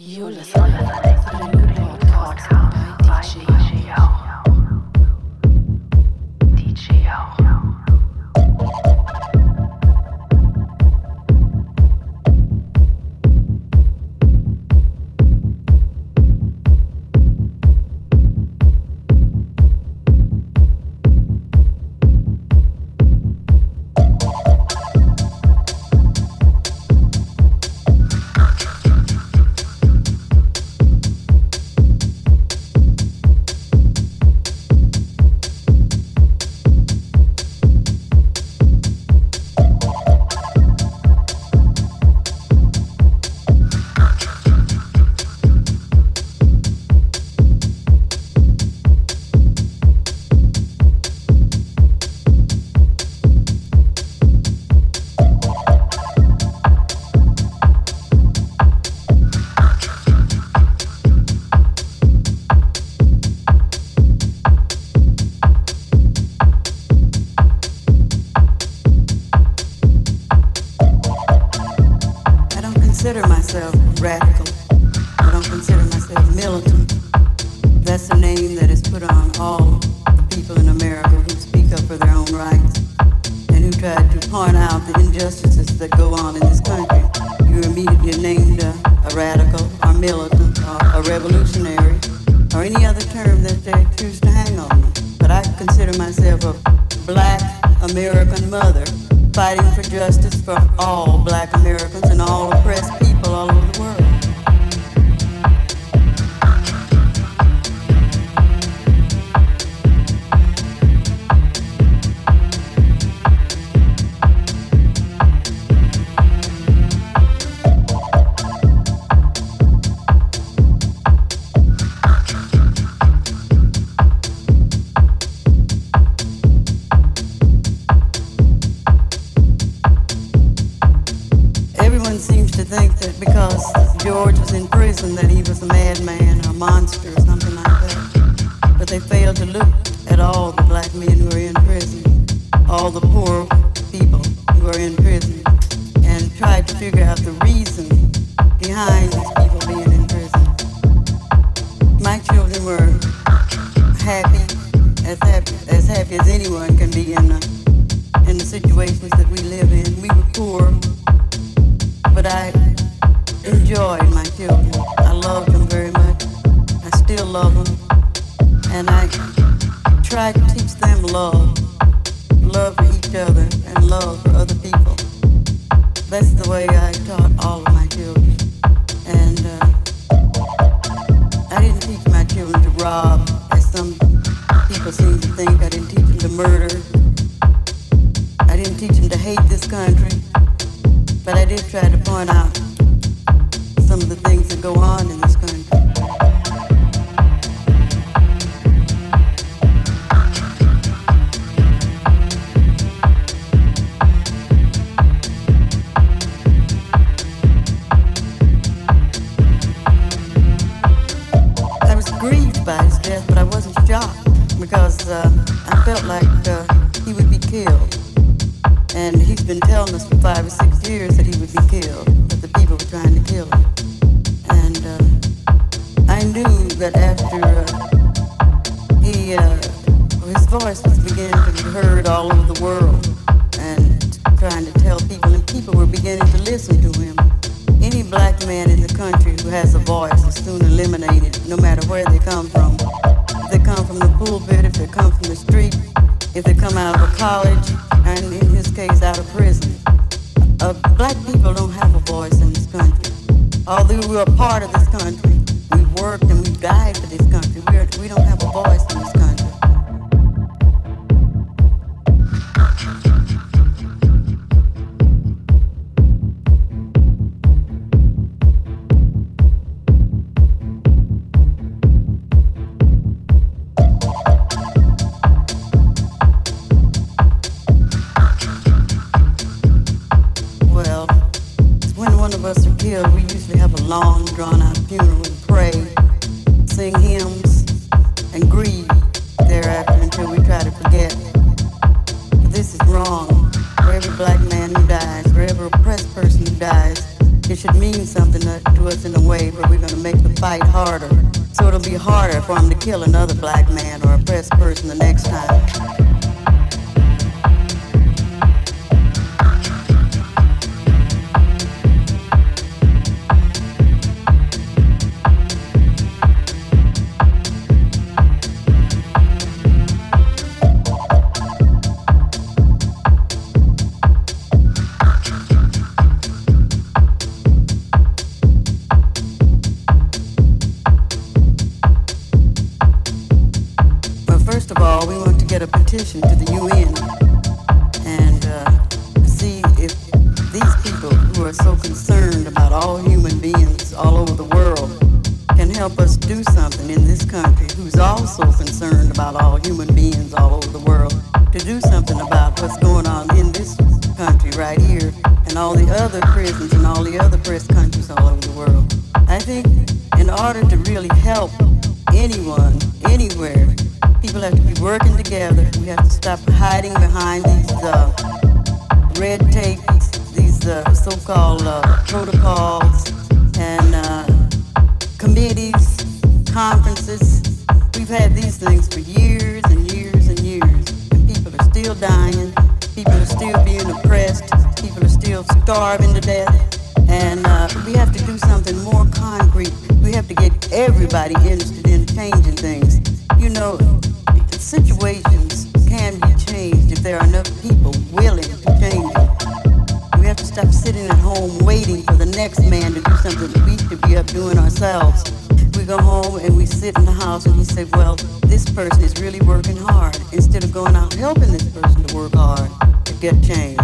For every black man who dies, for every oppressed person who dies, it all over the world to do something about what's going on in this country right here and all the other prisons and all the other press countries all over the world. I think in order to really help anyone, anywhere, people have to be working together. We have to stop hiding behind these uh, red tape, these uh, so-called uh, protocols and uh, committees, conferences. We've had these things for years still dying, people are still being oppressed, people are still starving to death, and uh, we have to do something more concrete. We have to get everybody interested in changing things. You know, situations can be changed if there are enough people willing to change it. We have to stop sitting at home waiting for the next man to do something that we should be up doing ourselves go home and we sit in the house and we say, well, this person is really working hard. Instead of going out helping this person to work hard to get change.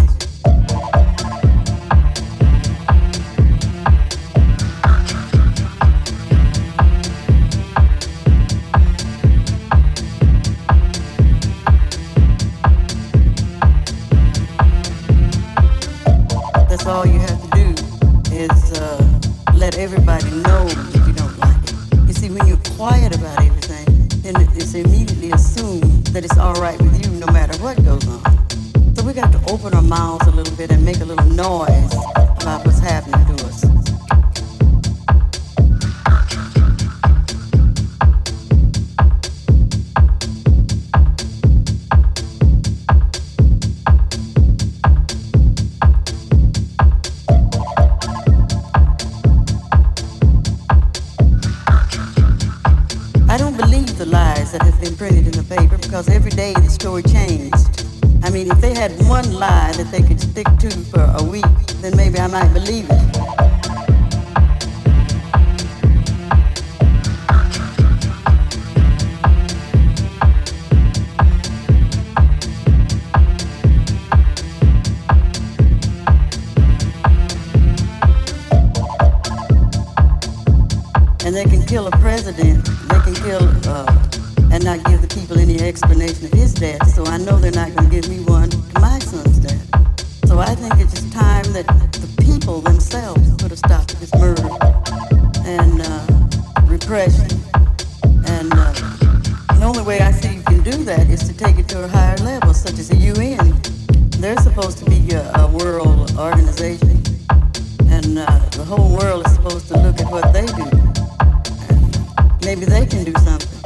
maybe they can do something.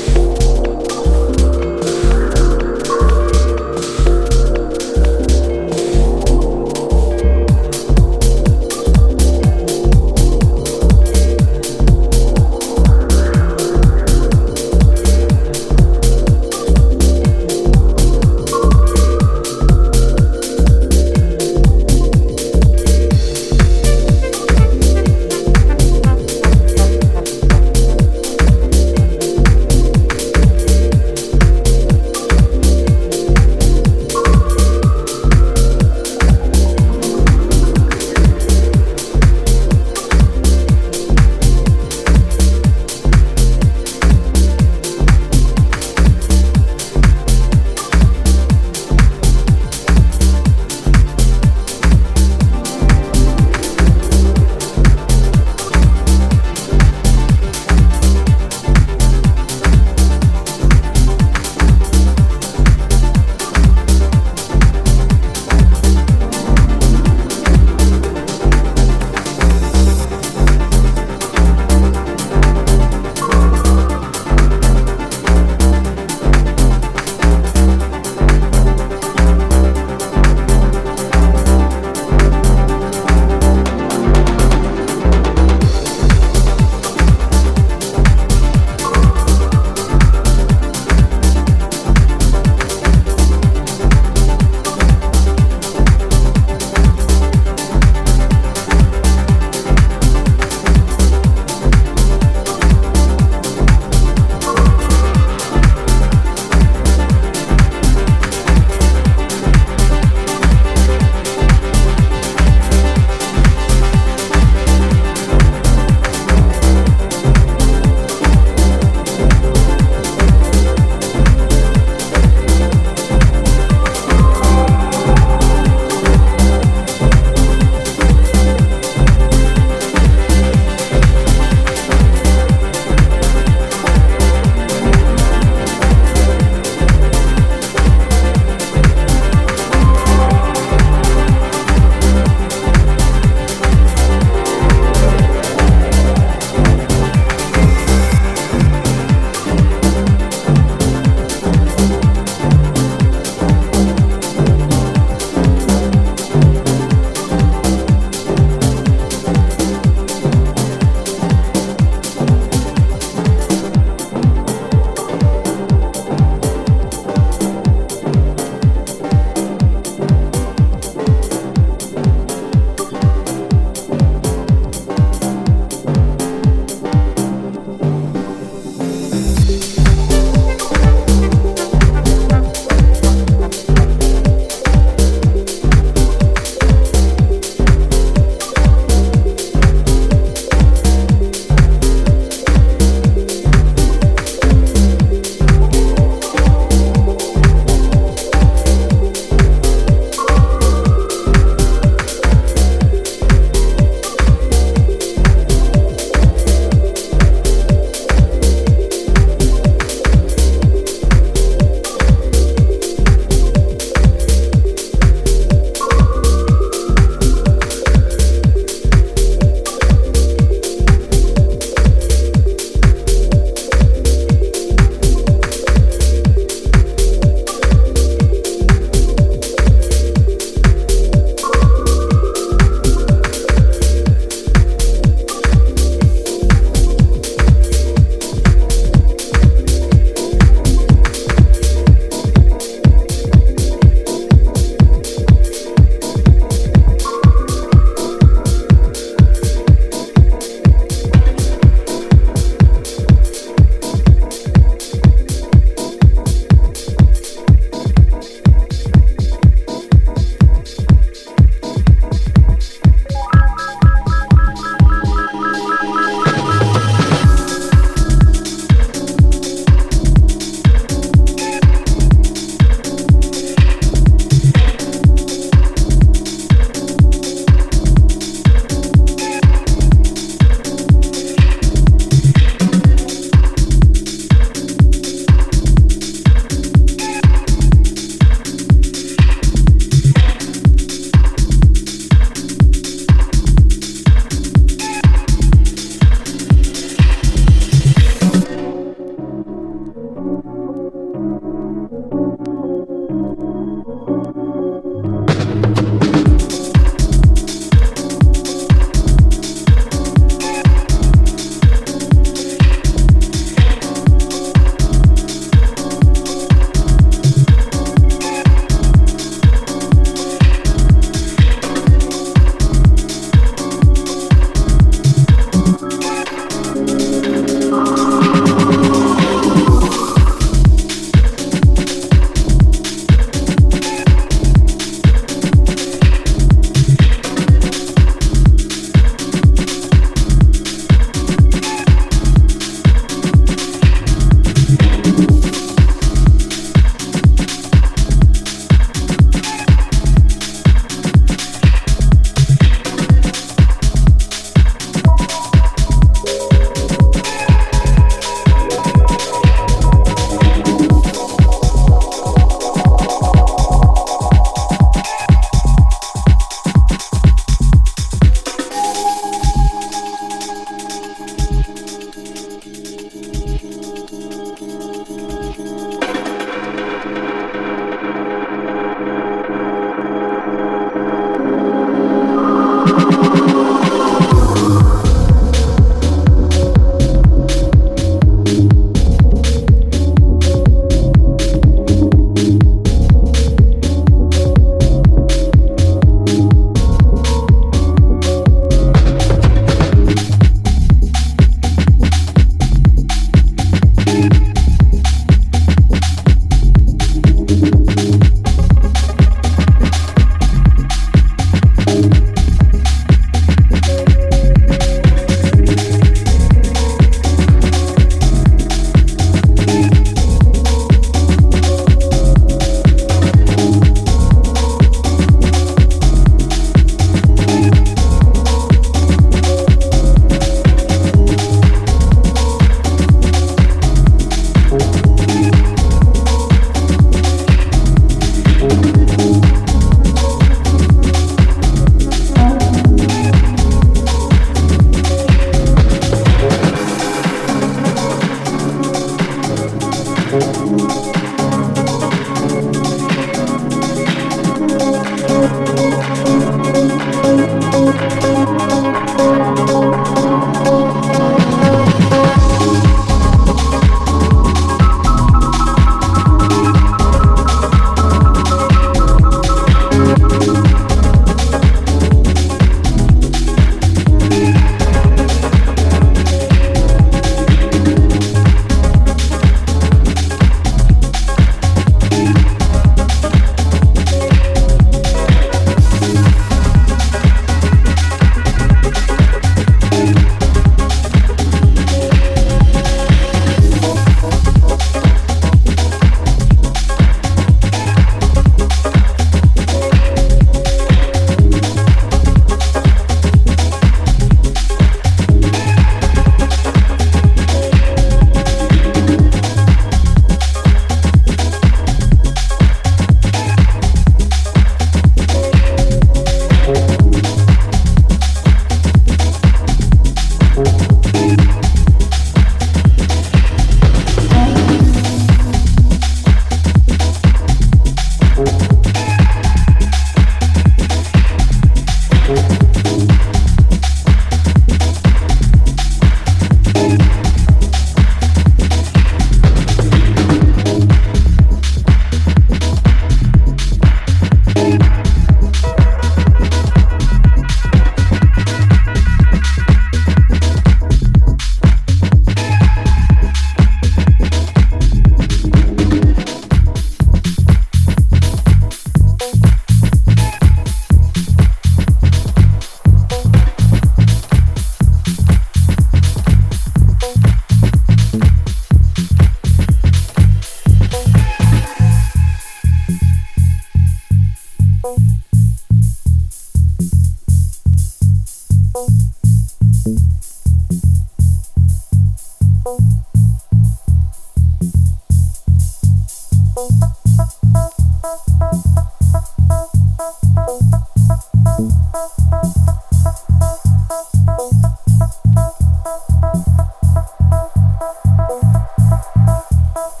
Oh.